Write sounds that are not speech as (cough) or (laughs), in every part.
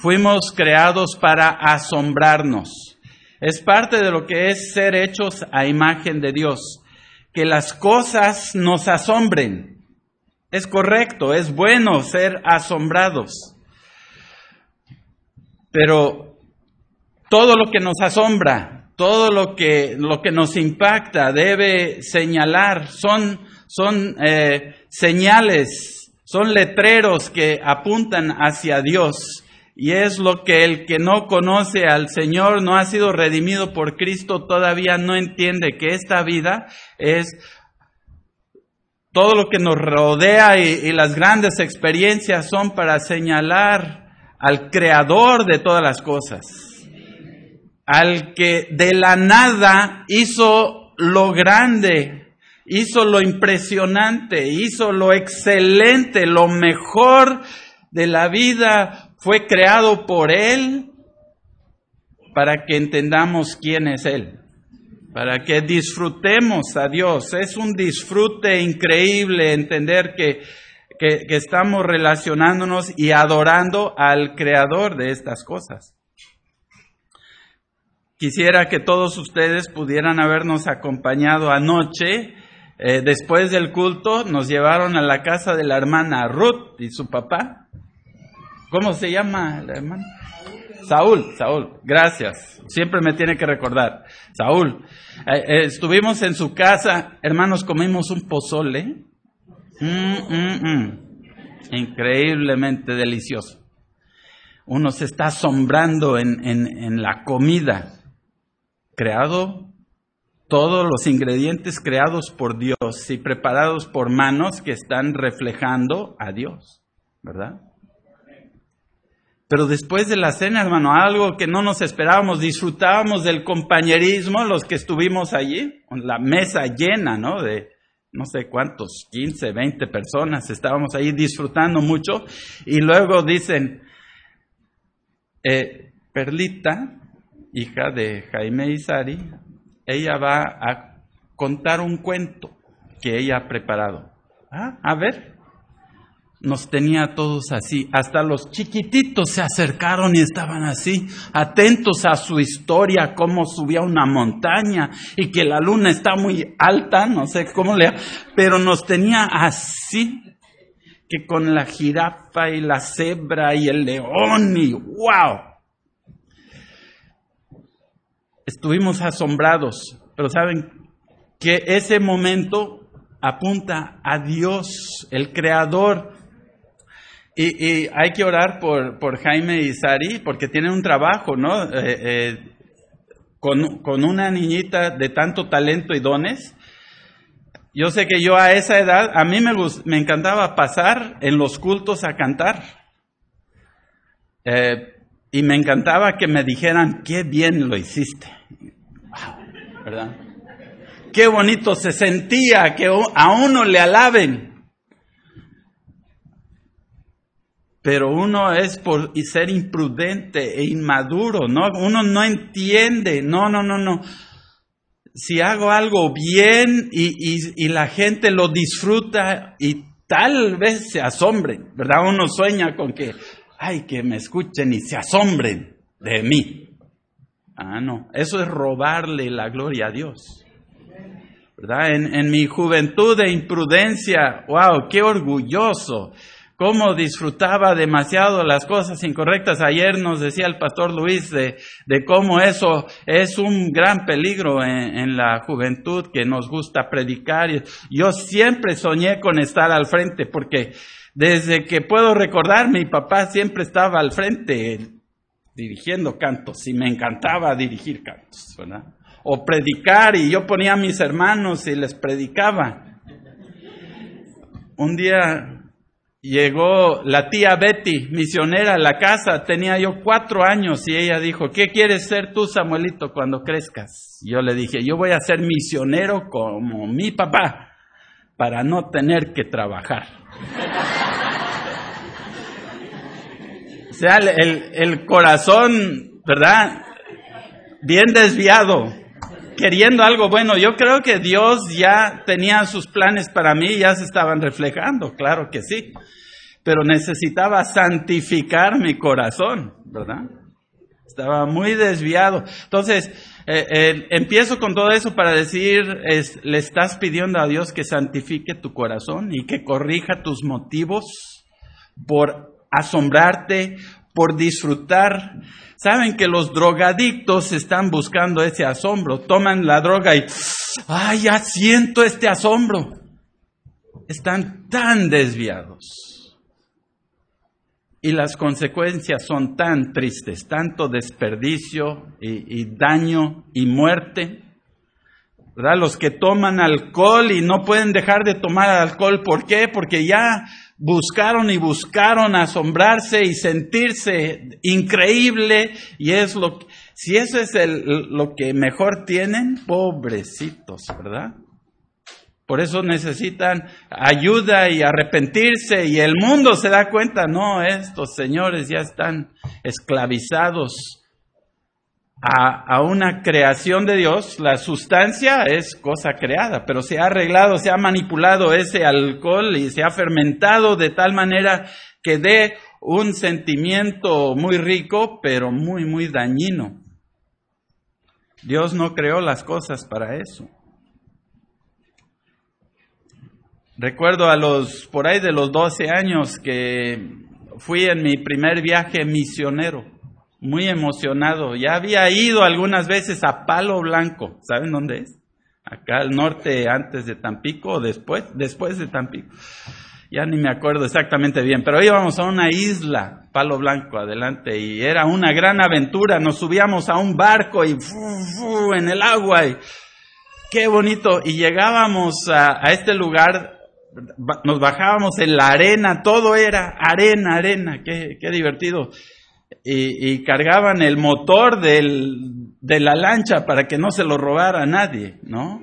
fuimos creados para asombrarnos. Es parte de lo que es ser hechos a imagen de Dios, que las cosas nos asombren. Es correcto, es bueno ser asombrados. Pero todo lo que nos asombra, todo lo que, lo que nos impacta debe señalar, son, son eh, señales, son letreros que apuntan hacia Dios. Y es lo que el que no conoce al Señor, no ha sido redimido por Cristo, todavía no entiende que esta vida es todo lo que nos rodea y, y las grandes experiencias son para señalar al creador de todas las cosas, al que de la nada hizo lo grande, hizo lo impresionante, hizo lo excelente, lo mejor de la vida fue creado por Él para que entendamos quién es Él, para que disfrutemos a Dios. Es un disfrute increíble entender que que, estamos relacionándonos y adorando al creador de estas cosas. Quisiera que todos ustedes pudieran habernos acompañado anoche. Eh, después del culto nos llevaron a la casa de la hermana Ruth y su papá. ¿Cómo se llama la hermana? Saúl, Saúl, gracias. Siempre me tiene que recordar. Saúl, eh, eh, estuvimos en su casa, hermanos, comimos un pozole Mm, mm, mm. Increíblemente delicioso. Uno se está asombrando en, en la comida. Creado, todos los ingredientes creados por Dios y preparados por manos que están reflejando a Dios, ¿verdad? Pero después de la cena, hermano, algo que no nos esperábamos, disfrutábamos del compañerismo, los que estuvimos allí, con la mesa llena, ¿no? De, no sé cuántos, 15, 20 personas, estábamos ahí disfrutando mucho y luego dicen, eh, Perlita, hija de Jaime Isari, ella va a contar un cuento que ella ha preparado. Ah, a ver, nos tenía todos así, hasta los chiquititos se acercaron y estaban así, atentos a su historia, cómo subía una montaña y que la luna está muy alta, no sé cómo le, pero nos tenía así, que con la jirafa y la cebra y el león y wow. Estuvimos asombrados, pero saben que ese momento apunta a Dios, el creador, y, hay que orar por, por, Jaime y Sari porque tienen un trabajo, ¿no? Eh, eh, con, con, una niñita de tanto talento y dones. Yo sé que yo a esa edad, a mí me, me encantaba pasar en los cultos a cantar. Eh, y me encantaba que me dijeran, qué bien lo hiciste. ¿Verdad? Qué bonito se sentía que a uno le alaben. Pero uno es por ser imprudente e inmaduro, ¿no? Uno no entiende, no, no, no, no. Si hago algo bien y, la gente lo disfruta y tal vez se asombren, ¿verdad? Uno sueña con que, ay, que me escuchen y se asombren de mí. Ah, no, eso es robarle la gloria a Dios. ¿Verdad? En, en mi juventud de imprudencia, wow, qué orgulloso cómo disfrutaba demasiado las cosas incorrectas. Ayer nos decía el pastor Luis de, de cómo eso es un gran peligro en, en, la juventud que nos gusta predicar. Yo siempre soñé con estar al frente porque desde que puedo recordar mi papá siempre estaba al frente dirigiendo cantos y me encantaba dirigir cantos, ¿verdad? O predicar y yo ponía a mis hermanos y les predicaba. Un día Llegó la tía Betty, misionera, a la casa. Tenía yo cuatro años y ella dijo, ¿qué quieres ser tú, Samuelito, cuando crezcas? Yo le dije, yo voy a ser misionero como mi papá, para no tener que trabajar. o sea, el, el corazón, ¿verdad? Bien desviado queriendo algo bueno. Yo creo que Dios ya tenía sus planes para mí, ya se estaban reflejando, claro que sí. Pero necesitaba santificar mi corazón, ¿verdad? Estaba muy desviado. Entonces, eh, eh, empiezo con todo eso para decir, le estás pidiendo a Dios que santifique tu corazón y que corrija tus motivos por asombrarte, por disfrutar. Saben que los drogadictos están buscando ese asombro. Toman la droga y, ay, ya siento este asombro. Están tan desviados. Y las consecuencias son tan tristes, tanto desperdicio y, daño y muerte. Los que toman alcohol y no pueden dejar de tomar alcohol, ¿por qué? Porque ya buscaron y buscaron asombrarse y sentirse increíble y es lo que, si eso es lo que mejor tienen, pobrecitos, ¿verdad? Por eso necesitan ayuda y arrepentirse y el mundo se da cuenta, no, estos señores ya están esclavizados a, una creación de Dios, la sustancia es cosa creada, pero se ha arreglado, se ha manipulado ese alcohol y se ha fermentado de tal manera que dé un sentimiento muy rico, pero muy, muy dañino. Dios no creó las cosas para eso. Recuerdo a los, por ahí de los 12 años que fui en mi primer viaje misionero muy emocionado. Ya había ido algunas veces a Palo Blanco. ¿Saben dónde es? Acá al norte, antes de Tampico o después, después de Tampico. Ya ni me acuerdo exactamente bien, pero íbamos a una isla, Palo Blanco, adelante, y era una gran aventura. Nos subíamos a un barco y en el agua y qué bonito. Y llegábamos a, a este lugar, nos bajábamos en la arena, todo era arena, arena, qué, qué divertido y, cargaban el motor de la lancha para que no se lo robara nadie, ¿no?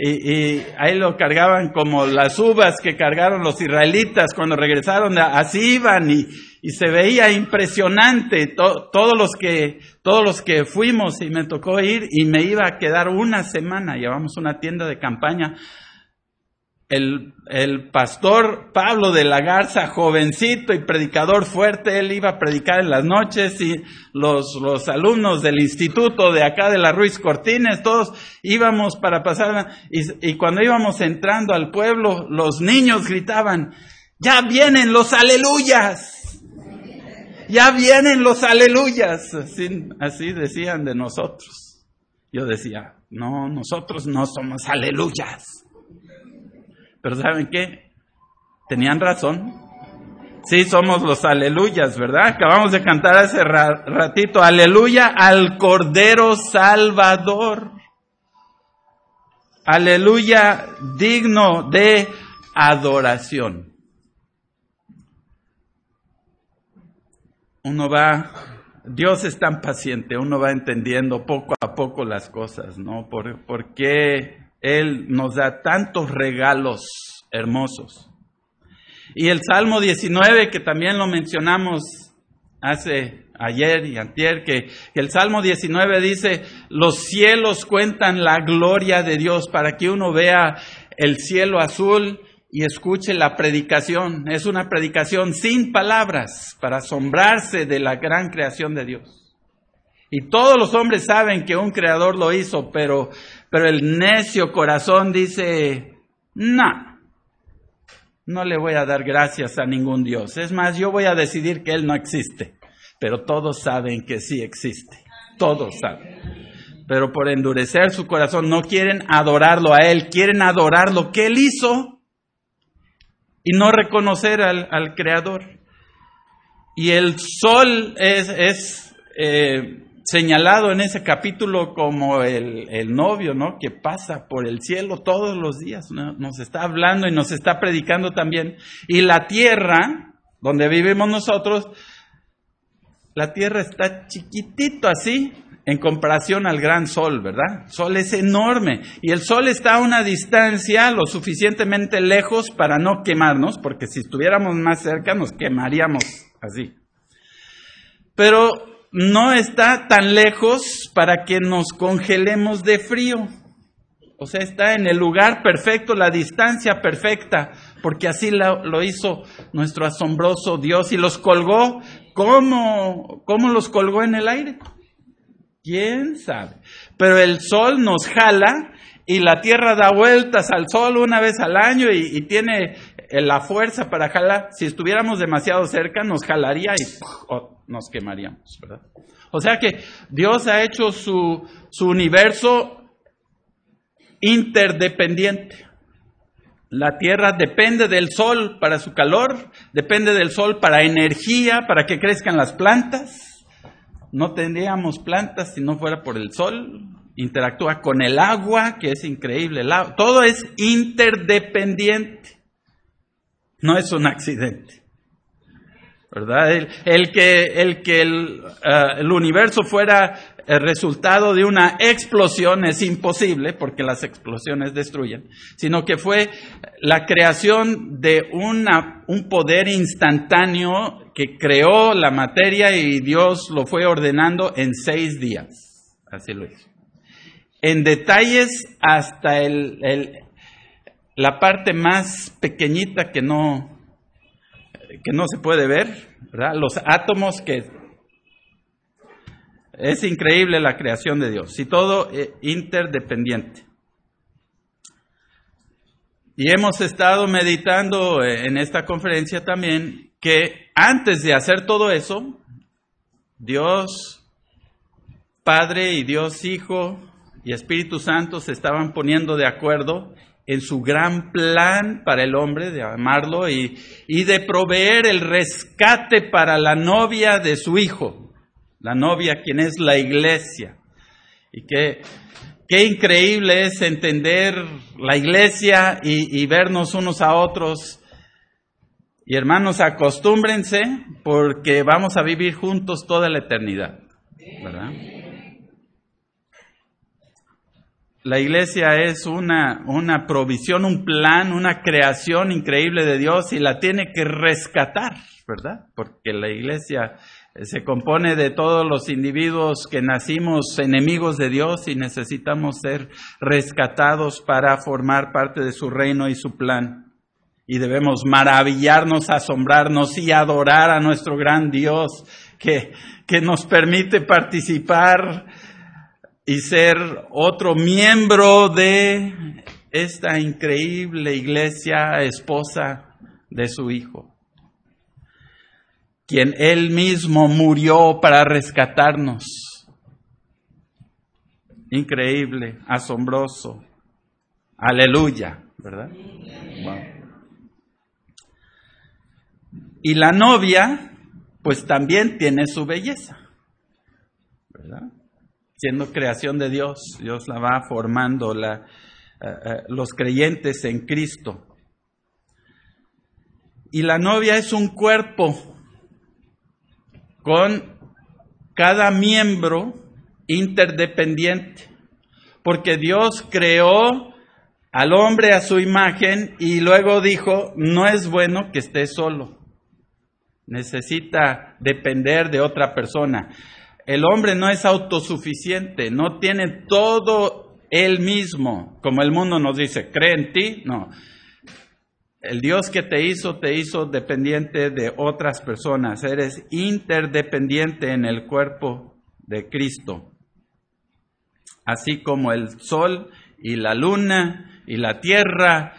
Y, ahí lo cargaban como las uvas que cargaron los israelitas cuando regresaron, así iban y, se veía impresionante todos los que todos los que fuimos y me tocó ir y me iba a quedar una semana, llevamos una tienda de campaña el, el, pastor Pablo de la Garza, jovencito y predicador fuerte, él iba a predicar en las noches y los, los alumnos del instituto de acá de la Ruiz Cortines, todos íbamos para pasar y, cuando íbamos entrando al pueblo, los niños gritaban, ya vienen los aleluyas, ya vienen los aleluyas, así, así decían de nosotros. Yo decía, no, nosotros no somos aleluyas. Pero ¿saben qué? Tenían razón. Sí, somos los aleluyas, ¿verdad? Acabamos de cantar hace ratito, aleluya al Cordero Salvador. Aleluya digno de adoración. Uno va, Dios es tan paciente, uno va entendiendo poco a poco las cosas, ¿no? ¿Por, por qué él nos da tantos regalos hermosos. Y el Salmo 19, que también lo mencionamos hace ayer y antier, que, el Salmo 19 dice, los cielos cuentan la gloria de Dios para que uno vea el cielo azul y escuche la predicación. Es una predicación sin palabras para asombrarse de la gran creación de Dios. Y todos los hombres saben que un creador lo hizo, pero pero el necio corazón dice, no, no le voy a dar gracias a ningún Dios. Es más, yo voy a decidir que Él no existe. Pero todos saben que sí existe. Todos saben. Pero por endurecer su corazón no quieren adorarlo a Él, quieren adorar lo que Él hizo y no reconocer al, Creador. Y el sol es, es eh, señalado en ese capítulo como el, novio, ¿no? Que pasa por el cielo todos los días, nos está hablando y nos está predicando también. Y la tierra, donde vivimos nosotros, la tierra está chiquitito así en comparación al gran sol, ¿verdad? El sol es enorme y el sol está a una distancia lo suficientemente lejos para no quemarnos, porque si estuviéramos más cerca nos quemaríamos así. Pero no está tan lejos para que nos congelemos de frío. O sea, está en el lugar perfecto, la distancia perfecta porque así lo, hizo nuestro asombroso Dios y los colgó. ¿Cómo, ¿Cómo los colgó en el aire? ¿Quién sabe? Pero el sol nos jala y la tierra da vueltas al sol una vez al año y, tiene la fuerza para jalar. Si estuviéramos demasiado cerca, nos jalaría y nos quemaríamos, ¿verdad? O sea que Dios ha hecho su, su universo interdependiente. La tierra depende del sol para su calor, depende del sol para energía, para que crezcan las plantas no tendríamos plantas si no fuera por el sol, interactúa con el agua, que es increíble, todo es interdependiente, no es un accidente. ¿Verdad? El, que, el, que el, eh, el universo fuera el resultado de una explosión es imposible, porque las explosiones destruyen, sino que fue la creación de una, un poder instantáneo que creó la materia y Dios lo fue ordenando en seis días. Así lo hizo. En detalles hasta el, la parte más pequeñita que no, que no se puede ver, los átomos que es increíble la creación de Dios y todo eh, interdependiente. Y hemos estado meditando eh, en esta conferencia también que antes de hacer todo eso, Dios Padre y Dios Hijo y Espíritu Santo se estaban poniendo de acuerdo en su gran plan para el hombre, de amarlo y, y de proveer el rescate para la novia de su hijo la novia, quien es la iglesia. Y qué, qué increíble es entender la iglesia y, vernos unos a otros. Y hermanos, acostúmbrense porque vamos a vivir juntos toda la eternidad. ¿Verdad? La iglesia es una, una provisión, un plan, una creación increíble de Dios y la tiene que rescatar, ¿verdad? Porque la iglesia se compone de todos los individuos que nacimos enemigos de Dios y necesitamos ser rescatados para formar parte de su reino y su plan. Y debemos maravillarnos, asombrarnos y adorar a nuestro gran Dios que, que nos permite participar y ser otro miembro de esta increíble iglesia esposa de su Hijo quien Él mismo murió para rescatarnos. Increíble, asombroso. Aleluya, ¿verdad? Y la novia, pues también tiene su belleza, ¿verdad? Siendo creación de Dios, Dios la va formando, eh, eh, los creyentes en Cristo. Y la novia es un cuerpo con cada miembro interdependiente, porque Dios creó al hombre a su imagen y luego dijo, no es bueno que esté solo, necesita depender de otra persona. El hombre no es autosuficiente, no tiene todo él mismo, como el mundo nos dice, cree en ti, no, el Dios que te hizo, te hizo dependiente de otras personas. Eres interdependiente en el cuerpo de Cristo. Así como el sol y la luna y la tierra.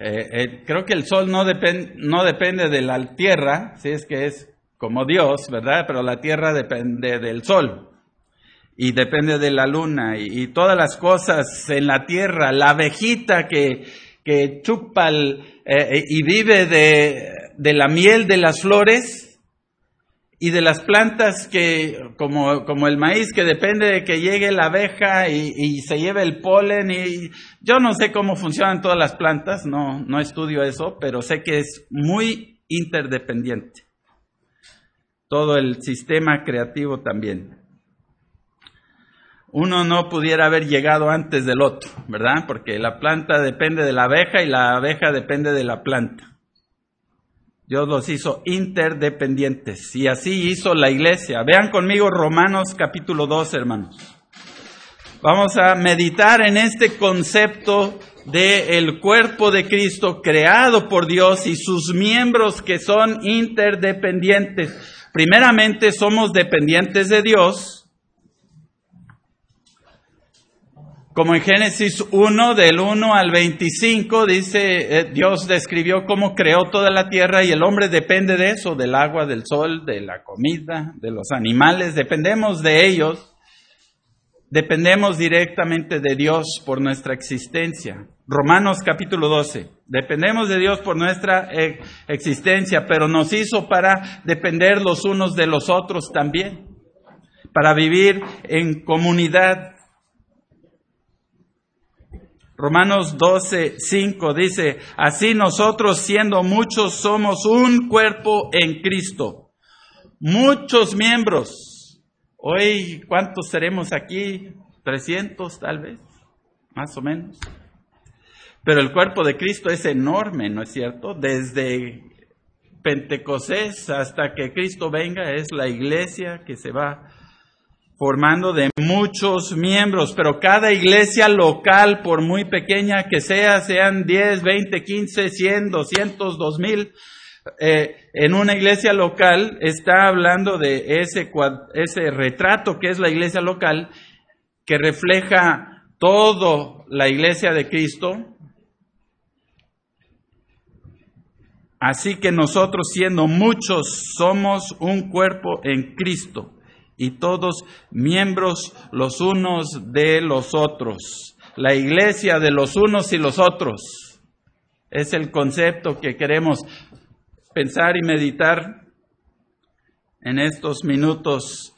Eh, eh, creo que el sol no, no depende de la tierra, si es que es como Dios, ¿verdad? Pero la tierra depende del sol y depende de la luna y, todas las cosas en la tierra, la abejita que, que chupa el, eh, y vive de, la miel de las flores y de las plantas que, como, como el maíz, que depende de que llegue la abeja y, se lleve el polen. Y yo no sé cómo funcionan todas las plantas, no, no estudio eso, pero sé que es muy interdependiente. Todo el sistema creativo también uno no pudiera haber llegado antes del otro, ¿verdad? Porque la planta depende de la abeja y la abeja depende de la planta. Dios los hizo interdependientes y así hizo la iglesia. Vean conmigo Romanos capítulo 2, hermanos. Vamos a meditar en este concepto del cuerpo de Cristo creado por Dios y sus miembros que son interdependientes. Primeramente somos dependientes de Dios. Como en Génesis 1, del 1 al 25, dice, eh, Dios describió cómo creó toda la tierra y el hombre depende de eso, del agua, del sol, de la comida, de los animales, dependemos de ellos, dependemos directamente de Dios por nuestra existencia. Romanos capítulo 12, dependemos de Dios por nuestra eh, existencia, pero nos hizo para depender los unos de los otros también, para vivir en comunidad Romanos 12, 5 dice, así nosotros siendo muchos somos un cuerpo en Cristo. Muchos miembros. Hoy, ¿cuántos seremos aquí? 300 tal vez, más o menos. Pero el cuerpo de Cristo es enorme, ¿no es cierto? Desde Pentecostés hasta que Cristo venga es la iglesia que se va formando de muchos miembros, pero cada iglesia local, por muy pequeña que sea, sean 10, 20, 15, 100, 200, 2000, eh, en una iglesia local está hablando de ese, ese retrato que es la iglesia local, que refleja todo la iglesia de Cristo. Así que nosotros siendo muchos somos un cuerpo en Cristo y todos miembros los unos de los otros. La iglesia de los unos y los otros es el concepto que queremos pensar y meditar en estos minutos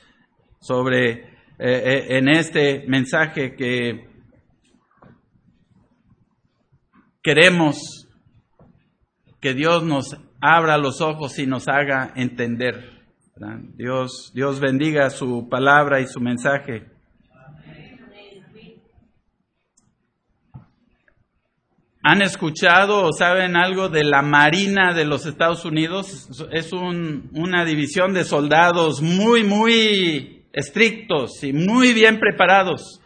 sobre eh, eh, en este mensaje que queremos que Dios nos abra los ojos y nos haga entender. Dios, Dios bendiga su palabra y su mensaje. ¿Han escuchado o saben algo de la Marina de los Estados Unidos? Es una división de soldados muy, muy estrictos y muy bien preparados.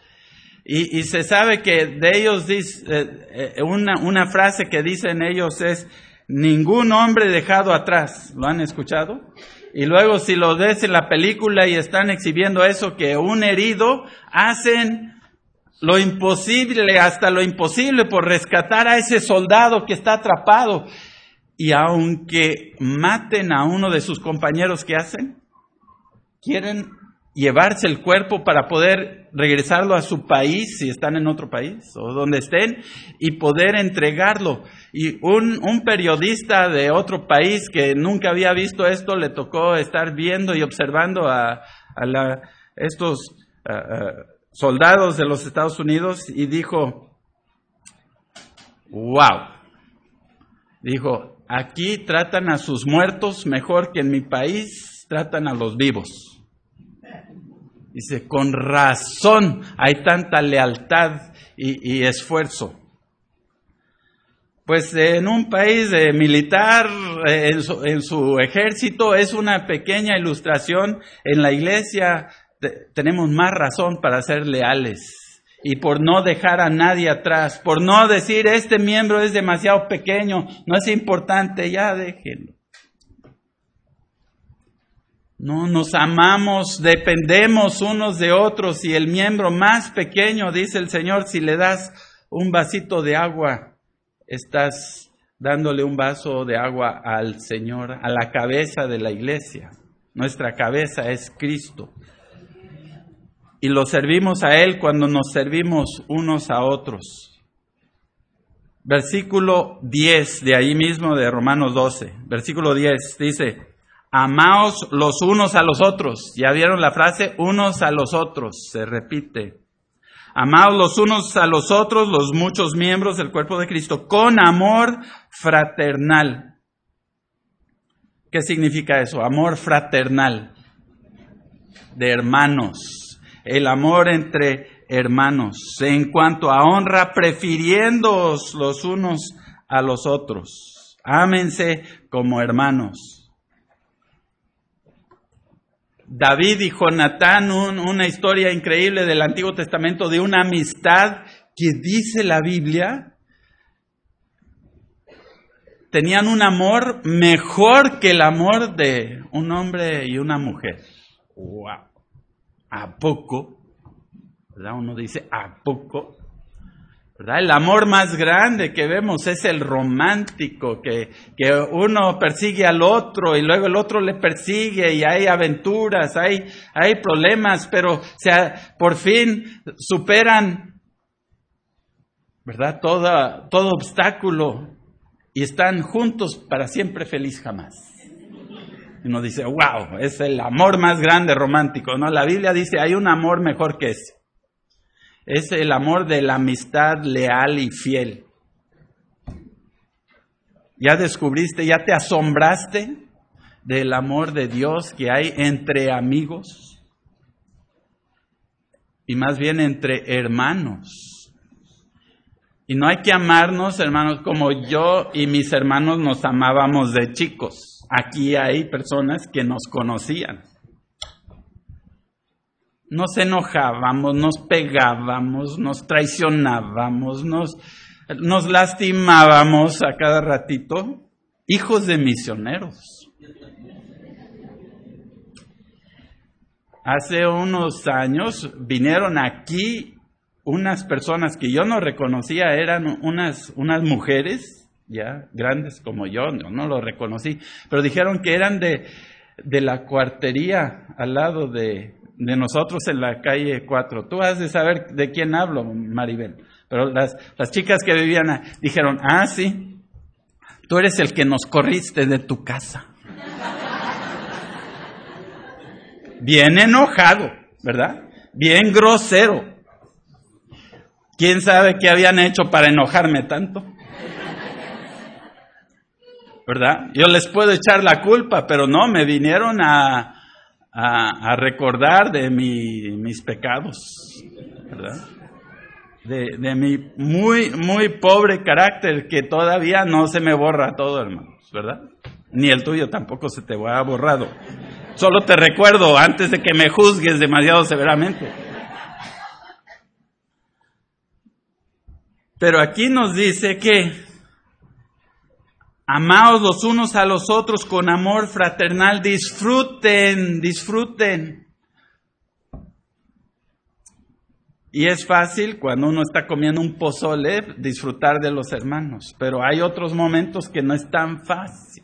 Y, se sabe que de ellos, dice, eh, eh, una, una frase que dicen ellos es, ningún hombre dejado atrás. ¿Lo han escuchado? Y luego si lo ves en la película y están exhibiendo eso, que un herido hacen lo imposible, hasta lo imposible por rescatar a ese soldado que está atrapado. Y aunque maten a uno de sus compañeros, ¿qué hacen? Quieren llevarse el cuerpo para poder regresarlo a su país, si están en otro país o donde estén, y poder entregarlo. Y un, un periodista de otro país que nunca había visto esto, le tocó estar viendo y observando a, a estos soldados de los Estados Unidos y dijo, wow, dijo, aquí tratan a sus muertos mejor que en mi país tratan a los vivos. Dice, con razón hay tanta lealtad y, esfuerzo. Pues en un país militar, en su, ejército, es una pequeña ilustración. En la iglesia tenemos más razón para ser leales y por no dejar a nadie atrás, por no decir este miembro es demasiado pequeño, no es importante, ya déjenlo. No nos amamos, dependemos unos de otros y el miembro más pequeño, dice el Señor, si le das un vasito de agua, estás dándole un vaso de agua al Señor, a la cabeza de la iglesia. Nuestra cabeza es Cristo. Y lo servimos a Él cuando nos servimos unos a otros. Versículo 10 de ahí mismo de Romanos 12. Versículo 10 dice, Amaos los unos a los otros. ¿Ya vieron la frase? Unos a los otros. Se repite. Amaos los unos a los otros, los muchos miembros del cuerpo de Cristo, con amor fraternal. ¿Qué significa eso? Amor fraternal. De hermanos. El amor entre hermanos. En cuanto a honra, prefiriéndoos los unos a los otros. Ámense como hermanos. David y Jonatán, una historia increíble del Antiguo Testamento de una amistad que dice la Biblia, tenían un amor mejor que el amor de un hombre y una mujer. ¡Wow! ¿A poco? ¿Verdad? Uno dice, ¿a poco? El amor más grande que vemos es el romántico, que, que, uno persigue al otro y luego el otro le persigue y hay aventuras, hay, hay problemas, pero sea, por fin superan, ¿verdad? Todo, todo obstáculo y están juntos para siempre feliz jamás. Y uno dice, wow, es el amor más grande romántico, ¿no? La Biblia dice, hay un amor mejor que ese. Es el amor de la amistad leal y fiel. ¿Ya descubriste, ya te asombraste del amor de Dios que hay entre amigos? Y más bien entre hermanos. Y no hay que amarnos, hermanos, como yo y mis hermanos nos amábamos de chicos. Aquí hay personas que nos conocían nos enojábamos, nos pegábamos, nos traicionábamos, nos, lastimábamos a cada ratito, hijos de misioneros. Hace unos años vinieron aquí unas personas que yo no reconocía, eran unas, unas mujeres, ya grandes como yo, no, no lo reconocí, pero dijeron que eran de, de la cuartería al lado de, de nosotros en la calle 4. Tú has de saber de quién hablo, Maribel. Pero las, las chicas que vivían dijeron, ah, sí, tú eres el que nos corriste de tu casa. Bien enojado, ¿verdad? Bien grosero. ¿Quién sabe qué habían hecho para enojarme tanto? ¿Verdad? Yo les puedo echar la culpa, pero no, me vinieron a, a, recordar de mis pecados, ¿verdad? De, mi muy, muy pobre carácter que todavía no se me borra todo, hermanos, ¿verdad? Ni el tuyo tampoco se te va borrado. Solo te recuerdo antes de que me juzgues demasiado severamente. Pero aquí nos dice que Amaos los unos a los otros con amor fraternal. Disfruten, disfruten. Y es fácil cuando uno está comiendo un pozole disfrutar de los hermanos, pero hay otros momentos que no es tan fácil.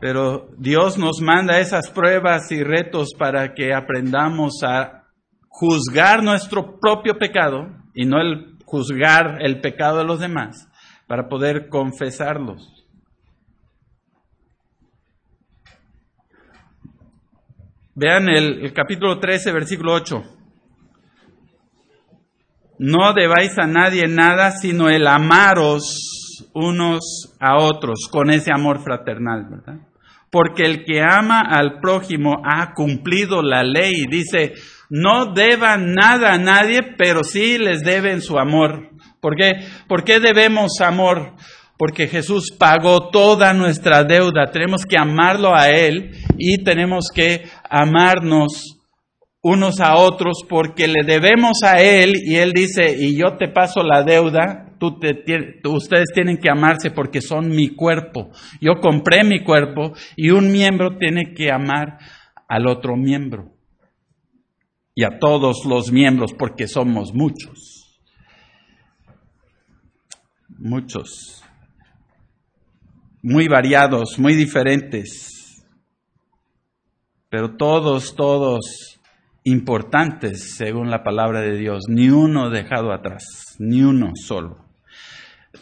Pero Dios nos manda esas pruebas y retos para que aprendamos a juzgar nuestro propio pecado y no el juzgar el pecado de los demás para poder confesarlos. Vean el, capítulo 13, versículo 8. No debáis a nadie nada, sino el amaros unos a otros con ese amor fraternal, ¿verdad? Porque el que ama al prójimo ha cumplido la ley. Dice, no deban nada a nadie, pero sí les deben su amor. ¿Por qué? ¿Por qué debemos amor? Porque Jesús pagó toda nuestra deuda. Tenemos que amarlo a Él y tenemos que amarnos unos a otros porque le debemos a Él y Él dice, y yo te paso la deuda, tú ustedes tienen que amarse porque son mi cuerpo. Yo compré mi cuerpo y un miembro tiene que amar al otro miembro y a todos los miembros porque somos muchos muchos, muy variados, muy diferentes, pero todos, todos importantes según la palabra de Dios, ni uno dejado atrás, ni uno solo.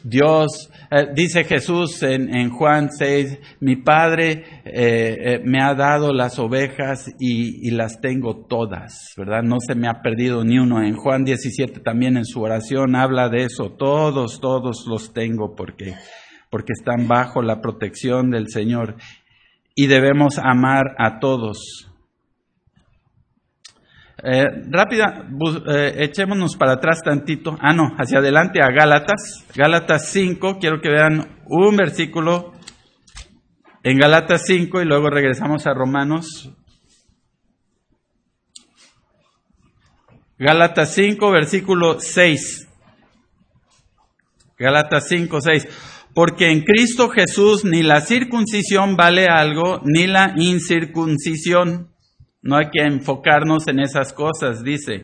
Dios, eh, dice Jesús en, Juan 6, mi Padre eh, eh, me ha dado las ovejas y, las tengo todas, ¿verdad? No se me ha perdido ni uno. En Juan 17 también en su oración habla de eso, todos, todos los tengo porque, porque están bajo la protección del Señor y debemos amar a todos eh, rápida, eh, echémonos para atrás tantito. Ah, no, hacia adelante a Gálatas. Gálatas 5, quiero que vean un versículo en Gálatas 5 y luego regresamos a Romanos. Gálatas 5, versículo 6. Gálatas 5, 6. Porque en Cristo Jesús ni la circuncisión vale algo, ni la incircuncisión. No hay que enfocarnos en esas cosas, dice.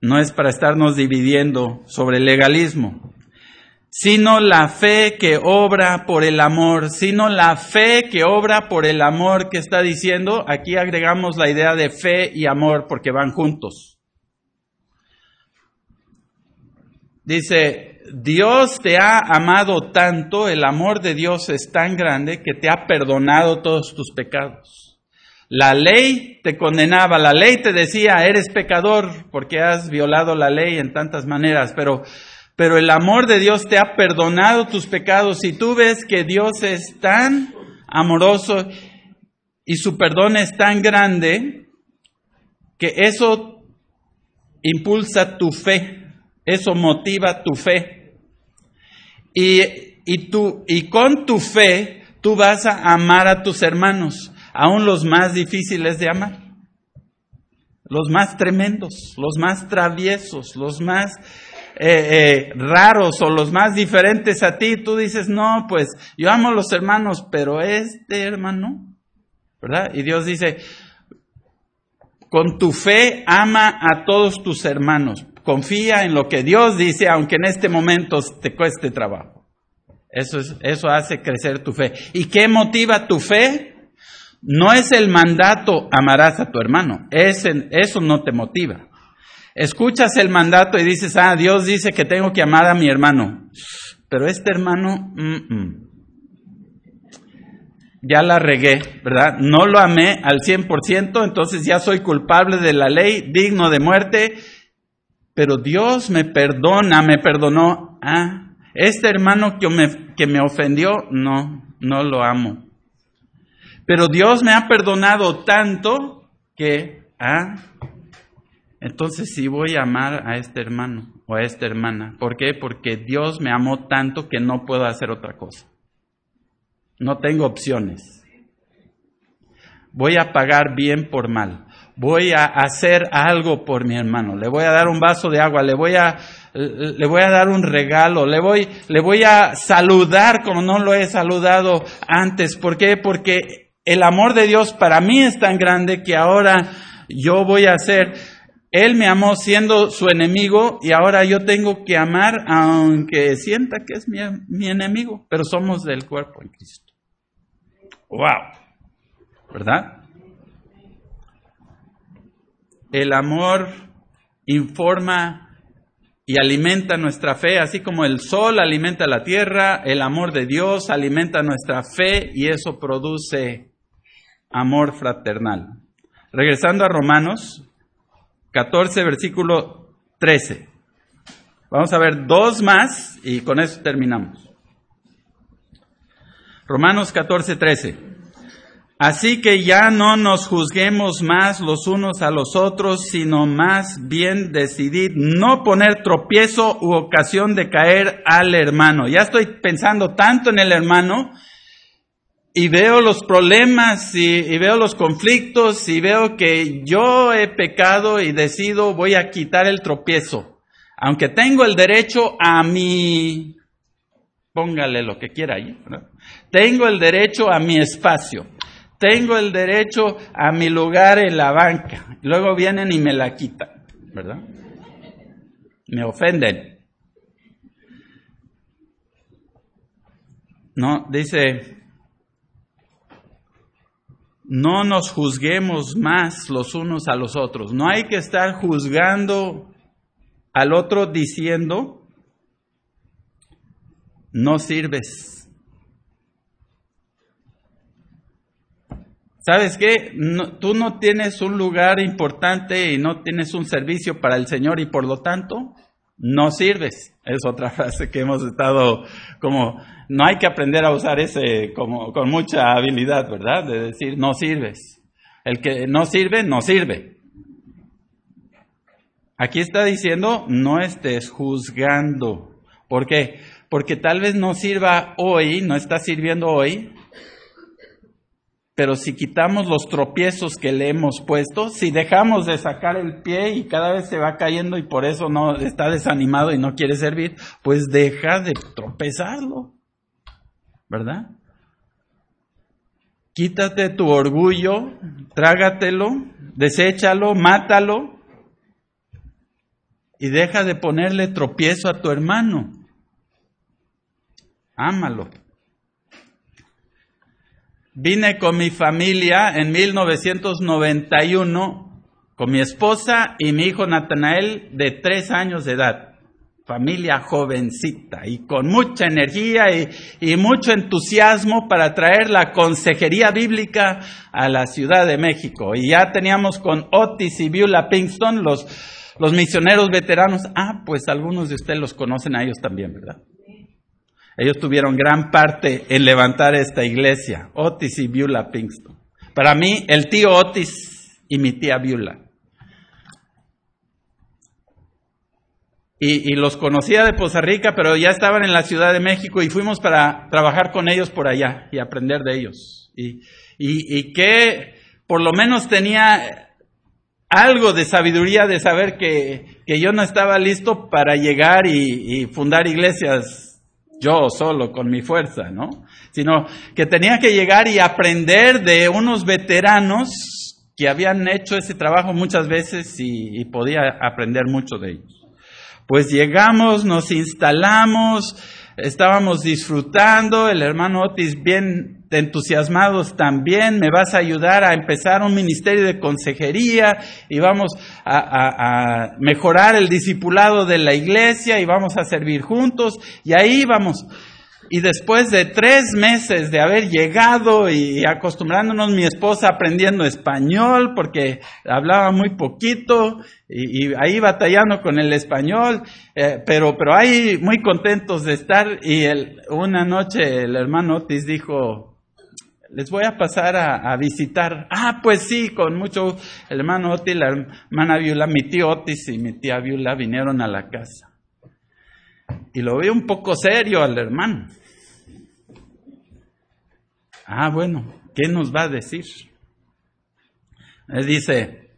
No es para estarnos dividiendo sobre el legalismo, sino la fe que obra por el amor, sino la fe que obra por el amor que está diciendo. Aquí agregamos la idea de fe y amor porque van juntos. Dice, Dios te ha amado tanto, el amor de Dios es tan grande que te ha perdonado todos tus pecados. La ley te condenaba, la ley te decía, eres pecador porque has violado la ley en tantas maneras, pero, pero el amor de Dios te ha perdonado tus pecados y tú ves que Dios es tan amoroso y su perdón es tan grande que eso impulsa tu fe. Eso motiva tu fe. Y, y, tú, y con tu fe tú vas a amar a tus hermanos, aún los más difíciles de amar, los más tremendos, los más traviesos, los más eh, eh, raros o los más diferentes a ti. Tú dices, no, pues yo amo a los hermanos, pero este hermano, ¿verdad? Y Dios dice, con tu fe ama a todos tus hermanos. Confía en lo que Dios dice, aunque en este momento te cueste trabajo. Eso, es, eso hace crecer tu fe. ¿Y qué motiva tu fe? No es el mandato amarás a tu hermano. eso no te motiva. Escuchas el mandato y dices, ah, Dios dice que tengo que amar a mi hermano. Pero este hermano, ya la regué, ¿verdad? No lo amé al 100%, entonces ya soy culpable de la ley, digno de muerte pero Dios me perdona, me perdonó. Ah, este hermano que me, que me ofendió, no, no lo amo. Pero Dios me ha perdonado tanto que, ah, entonces sí voy a amar a este hermano o a esta hermana. ¿Por qué? Porque Dios me amó tanto que no puedo hacer otra cosa. No tengo opciones. Voy a pagar bien por mal voy a hacer algo por mi hermano, le voy a dar un vaso de agua, le voy a, le voy a dar un regalo, le voy, le voy a saludar como no lo he saludado antes. ¿Por qué? Porque el amor de Dios para mí es tan grande que ahora yo voy a hacer, Él me amó siendo su enemigo y ahora yo tengo que amar aunque sienta que es mi, mi enemigo, pero somos del cuerpo en Cristo. ¡Wow! ¿Verdad? El amor informa y alimenta nuestra fe, así como el sol alimenta la tierra, el amor de Dios alimenta nuestra fe y eso produce amor fraternal. Regresando a Romanos 14, versículo 13. Vamos a ver dos más y con eso terminamos. Romanos 14, 13. Así que ya no nos juzguemos más los unos a los otros, sino más bien decidir no poner tropiezo u ocasión de caer al hermano. Ya estoy pensando tanto en el hermano y veo los problemas y, veo los conflictos y veo que yo he pecado y decido voy a quitar el tropiezo. Aunque tengo el derecho a mi, póngale lo que quiera ahí, tengo el derecho a mi espacio tengo el derecho a mi lugar en la banca. Luego vienen y me la quitan, ¿verdad? Me ofenden. No, dice, no nos juzguemos más los unos a los otros. No hay que estar juzgando al otro diciendo, no sirves. ¿Sabes qué? tú no tienes un lugar importante y no tienes un servicio para el Señor y por lo tanto no sirves. Es otra (laughs) frase que hemos estado como, no hay que aprender a usar ese como con mucha habilidad, ¿verdad? De decir no sirves. El que no sirve, no sirve. Aquí está diciendo no estés juzgando. ¿Por qué? Porque tal vez no sirva hoy, no está sirviendo hoy, Pero si quitamos los tropiezos que le hemos puesto, si dejamos de sacar el pie y cada vez se va cayendo y por eso no está desanimado y no quiere servir, pues deja de tropezarlo. ¿Verdad? Quítate tu orgullo, trágatelo, deséchalo, mátalo y deja de ponerle tropiezo a tu hermano. Ámalo. Vine con mi familia en 1991, con mi esposa y mi hijo Natanael de tres años de edad. Familia jovencita y con mucha energía y, mucho entusiasmo para traer la consejería bíblica a la Ciudad de México. Y ya teníamos con Otis y Beulah Pinkston los, los misioneros veteranos. Ah, pues algunos de ustedes los conocen a ellos también, ¿verdad? Ellos tuvieron gran parte en levantar esta iglesia, Otis y Beulah Pinkston. Para mí, el tío Otis y mi tía Beulah. Y, los conocía de Poza Rica, pero ya estaban en la Ciudad de México y fuimos para trabajar con ellos por allá y aprender de ellos. Y, y que por lo menos tenía algo de sabiduría de saber que, que yo no estaba listo para llegar y fundar iglesias yo solo con mi fuerza, ¿no? Sino que tenía que llegar y aprender de unos veteranos que habían hecho ese trabajo muchas veces y, podía aprender mucho de ellos. Pues llegamos, nos instalamos, estábamos disfrutando, el hermano Otis bien entusiasmados también, me vas a ayudar a empezar un ministerio de consejería y vamos a, a, mejorar el discipulado de la iglesia y vamos a servir juntos y ahí vamos. Y después de tres meses de haber llegado y acostumbrándonos, mi esposa aprendiendo español porque hablaba muy poquito y, ahí batallando con el español, eh, pero, pero ahí muy contentos de estar. Y el, una noche el hermano Otis dijo, les voy a pasar a, visitar. Ah, pues sí, con mucho. El hermano Otis, la hermana Viula, mi tío Otis y mi tía Viula vinieron a la casa. Y lo vi un poco serio al hermano. Ah, bueno, ¿qué nos va a decir? Dice,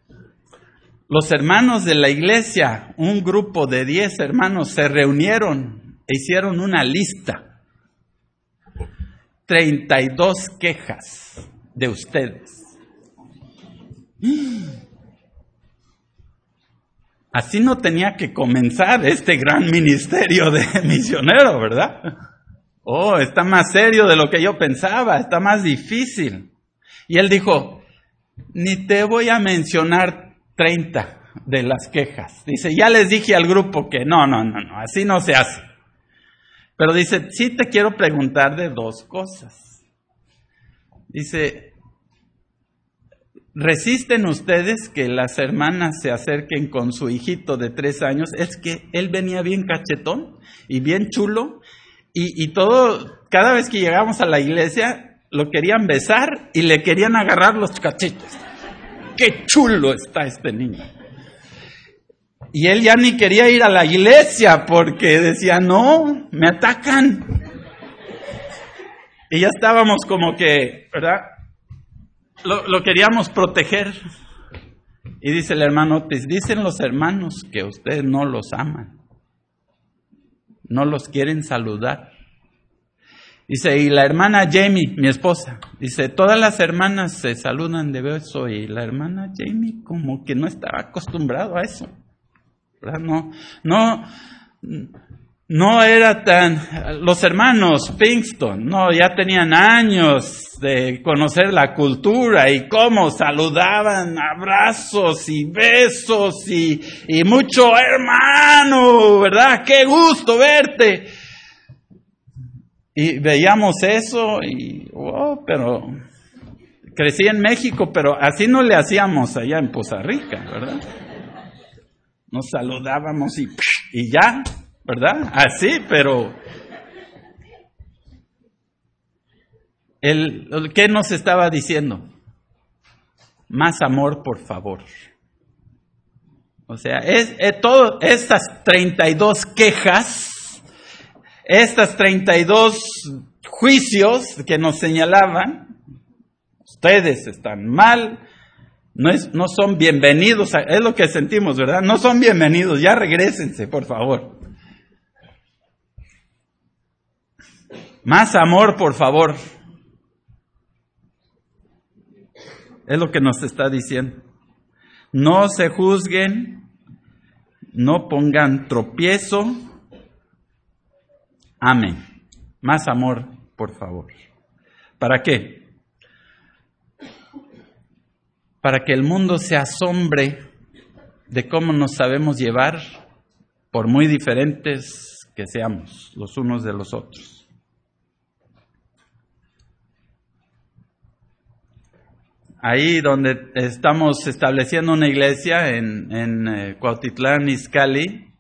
los hermanos de la iglesia, un grupo de diez hermanos, se reunieron e hicieron una lista 32 quejas de ustedes. Así no tenía que comenzar este gran ministerio de (laughs) misionero, ¿verdad? Oh, está más serio de lo que yo pensaba, está más difícil. Y él dijo, ni te voy a mencionar 30 de las quejas. Dice, ya les dije al grupo que no, no, no, no, así no se hace. Pero dice, sí te quiero preguntar de dos cosas. Dice, ¿resisten ustedes que las hermanas se acerquen con su hijito de tres años? Es que él venía bien cachetón y bien chulo y, y todo, cada vez que llegamos a la iglesia, lo querían besar y le querían agarrar los cachetes. ¡Qué chulo está este niño! Y él ya ni quería ir a la iglesia porque decía, no, me atacan. Y ya estábamos como que, ¿verdad? Lo, queríamos proteger. Y dice el hermano Otis, dicen los hermanos que ustedes no los aman, no los quieren saludar. Dice, y la hermana Jamie, mi esposa, dice, todas las hermanas se saludan de beso y la hermana Jamie como que no estaba acostumbrado a eso. No, no, no era tan, los hermanos Pinkston, no, ya tenían años de conocer la cultura y cómo saludaban, abrazos y besos y, y mucho hermano, ¿verdad? Qué gusto verte. Y veíamos eso y, oh, pero crecí en México, pero así no le hacíamos allá en Poza Rica, ¿verdad? Nos saludábamos y, y ya, ¿verdad? Así, pero... El, ¿Qué nos estaba diciendo? Más amor, por favor. O sea, es, es todo, estas 32 quejas, estas 32 juicios que nos señalaban, ustedes están mal, no, es, no son bienvenidos, es lo que sentimos, ¿verdad? No son bienvenidos, ya regresense, por favor. Más amor, por favor. Es lo que nos está diciendo. No se juzguen, no pongan tropiezo. Amén. Más amor, por favor. ¿Para qué? Para que el mundo se asombre de cómo nos sabemos llevar, por muy diferentes que seamos los unos de los otros. ahí donde estamos estableciendo una iglesia en, eh, Cuautitlán, Izcalli,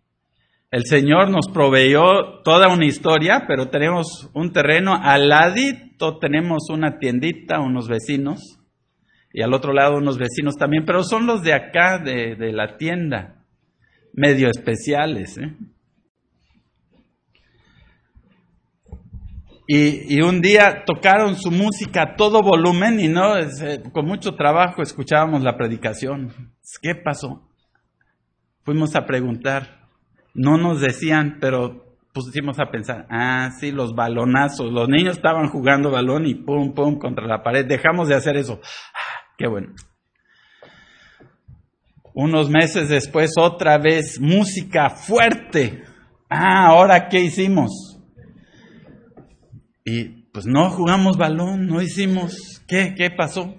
el Señor nos proveyó toda una historia, pero tenemos un terreno al tenemos una tiendita, unos vecinos, y al otro lado unos vecinos también, pero son los de acá, de, de la tienda, medio especiales. ¿eh? Y, un día tocaron su música a todo volumen y no, eh, con mucho trabajo escuchábamos la predicación. ¿Qué pasó? Fuimos a preguntar. No nos decían, pero pusimos a pensar, ah, sí, los balonazos. Los niños estaban jugando balón y pum, pum, contra la pared. Dejamos de hacer eso. Ah, qué bueno. Unos meses después, otra vez, música fuerte. Ah, ahora, ¿qué hicimos? Y pues no jugamos balón, no hicimos. ¿Qué? ¿Qué pasó?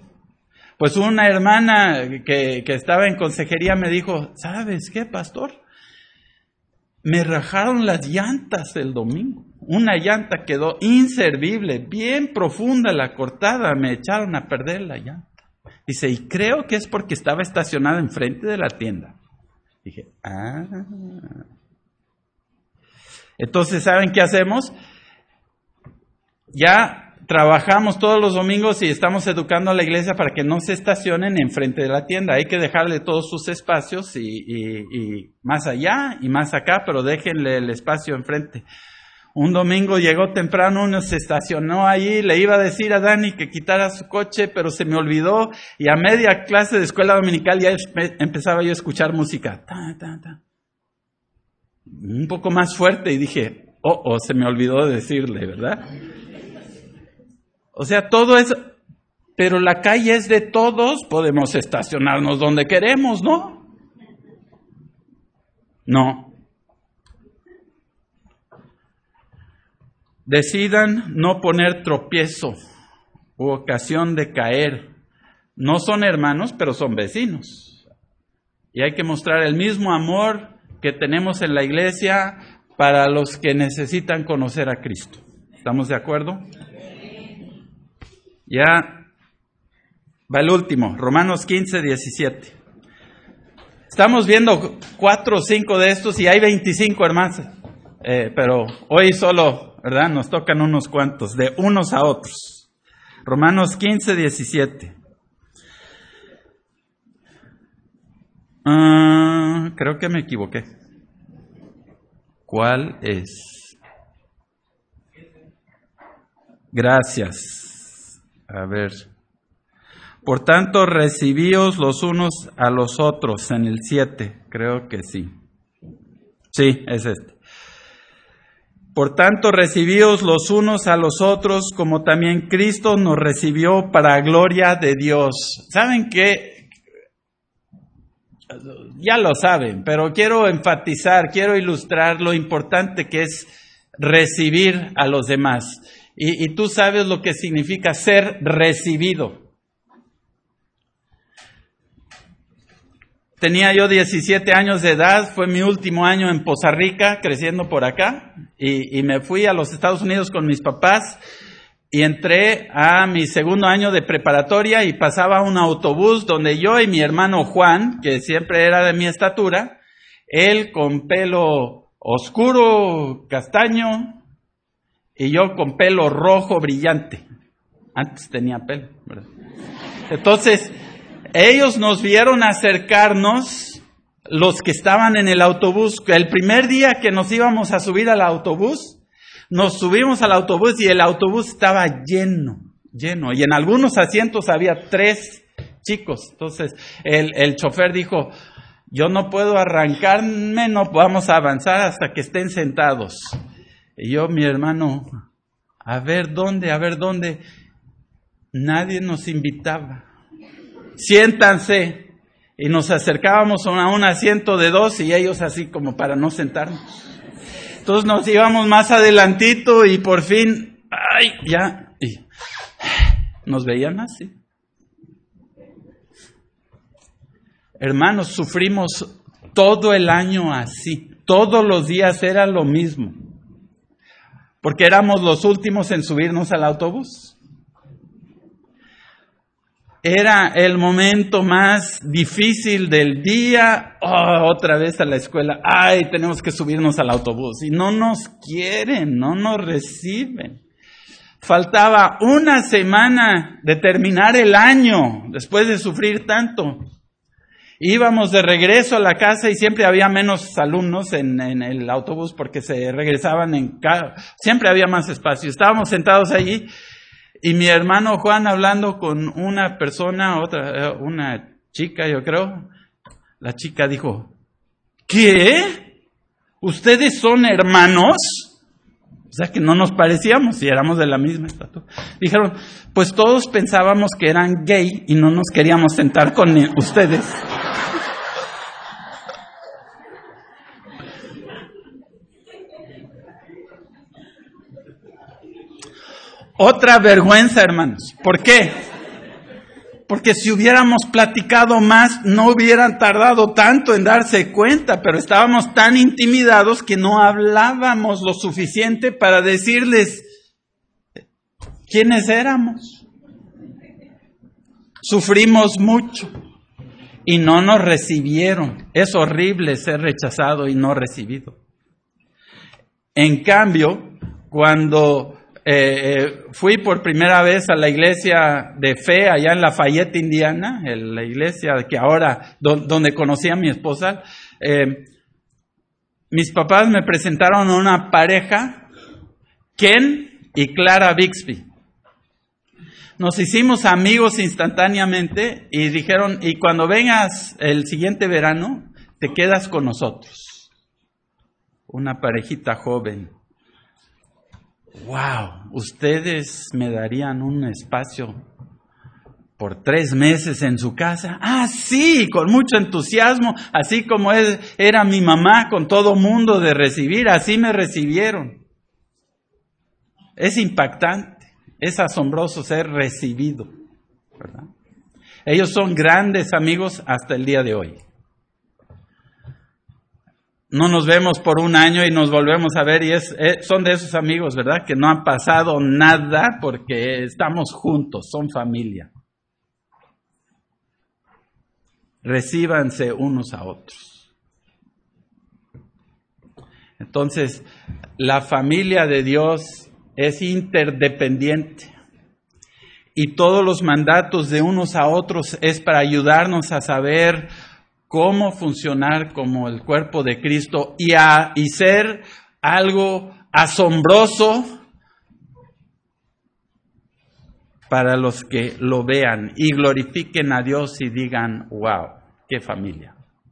Pues una hermana que, que estaba en consejería me dijo, ¿sabes qué, pastor? Me rajaron las llantas el domingo. Una llanta quedó inservible, bien profunda la cortada, me echaron a perder la llanta. Dice, y creo que es porque estaba estacionada enfrente de la tienda. Dije, ah. Entonces, ¿saben qué hacemos? ya trabajamos todos los domingos y estamos educando a la iglesia para que no se estacionen enfrente de la tienda. Hay que dejarle todos sus espacios y, más allá y más acá, pero déjenle el espacio enfrente. Un domingo llegó temprano, uno se estacionó ahí, le iba a decir a Dani que quitara su coche, pero se me olvidó y a media clase de escuela dominical ya empezaba yo a escuchar música. Un poco más fuerte y dije, oh, oh, se me olvidó decirle, ¿verdad? O sea, todo es, pero la calle es de todos, podemos estacionarnos donde queremos, ¿no? No. Decidan no poner tropiezo u ocasión de caer. No son hermanos, pero son vecinos. Y hay que mostrar el mismo amor que tenemos en la iglesia para los que necesitan conocer a Cristo. ¿Estamos de acuerdo? Ya va el último, Romanos 15, 17. Estamos viendo cuatro o cinco de estos y hay 25 hermanos, eh, pero hoy solo, ¿verdad? Nos tocan unos cuantos, de unos a otros. Romanos 15, 17. Ah, creo que me equivoqué. ¿Cuál es? Gracias. A ver. Por tanto, recibíos los unos a los otros en el 7, creo que sí. Sí, es este. Por tanto, recibíos los unos a los otros como también Cristo nos recibió para gloria de Dios. ¿Saben qué? Ya lo saben, pero quiero enfatizar, quiero ilustrar lo importante que es recibir a los demás. Y, tú sabes lo que significa ser recibido. Tenía yo 17 años de edad, fue mi último año en Poza Rica, creciendo por acá, y, y, me fui a los Estados Unidos con mis papás y entré a mi segundo año de preparatoria y pasaba un autobús donde yo y mi hermano Juan, que siempre era de mi estatura, él con pelo oscuro, castaño, y yo con pelo rojo brillante. Antes tenía pelo, Entonces, ellos nos vieron acercarnos, los que estaban en el autobús. El primer día que nos íbamos a subir al autobús, nos subimos al autobús y el autobús estaba lleno, lleno. Y en algunos asientos había tres chicos. Entonces el, el chofer dijo, yo no puedo arrancarme, no vamos a avanzar hasta que estén sentados. Y yo, mi hermano, a ver dónde, a ver dónde. Nadie nos invitaba. Siéntanse. Y nos acercábamos a un asiento de dos y ellos así como para no sentarnos. Entonces nos íbamos más adelantito y por fin, ay, ya, y nos veían así. Hermanos, sufrimos todo el año así. Todos los días era lo mismo. Porque éramos los últimos en subirnos al autobús. Era el momento más difícil del día. Oh, otra vez a la escuela. Ay, tenemos que subirnos al autobús. Y no nos quieren, no nos reciben. Faltaba una semana de terminar el año después de sufrir tanto. Íbamos de regreso a la casa y siempre había menos alumnos en, el autobús porque se regresaban en casa. Siempre había más espacio. Estábamos sentados allí y mi hermano Juan hablando con una persona, otra, eh, una chica, yo creo. La chica dijo, ¿qué? ¿Ustedes son hermanos? O sea que no nos parecíamos y éramos de la misma estatura. Dijeron, pues todos pensábamos que eran gay y no nos queríamos sentar con ustedes. Otra vergüenza, hermanos. ¿Por qué? Porque si hubiéramos platicado más, no hubieran tardado tanto en darse cuenta, pero estábamos tan intimidados que no hablábamos lo suficiente para decirles quiénes éramos. Sufrimos mucho y no nos recibieron. Es horrible ser rechazado y no recibido. En cambio, cuando eh, eh, fui por primera vez a la iglesia de fe allá en Lafayette, Indiana, en la iglesia que ahora, donde conocí a mi esposa. Eh, mis papás me presentaron una pareja, Ken y Clara Bixby. Nos hicimos amigos instantáneamente y dijeron, y cuando vengas el siguiente verano, te quedas con nosotros. Una parejita joven wow, ustedes me darían un espacio por tres meses en su casa. Ah, sí, con mucho entusiasmo, así como era mi mamá con todo mundo de recibir, así me recibieron. Es impactante, es asombroso ser recibido. Ellos son grandes amigos hasta el día de hoy no nos vemos por un año y nos volvemos a ver y es, eh, son de esos amigos, ¿verdad? Que no han pasado nada porque estamos juntos, son familia. Recíbanse unos a otros. Entonces, la familia de Dios es interdependiente y todos los mandatos de unos a otros es para ayudarnos a saber cómo funcionar como el cuerpo de Cristo y, a, y ser algo asombroso para los que lo vean y glorifiquen a Dios y digan, wow, qué familia.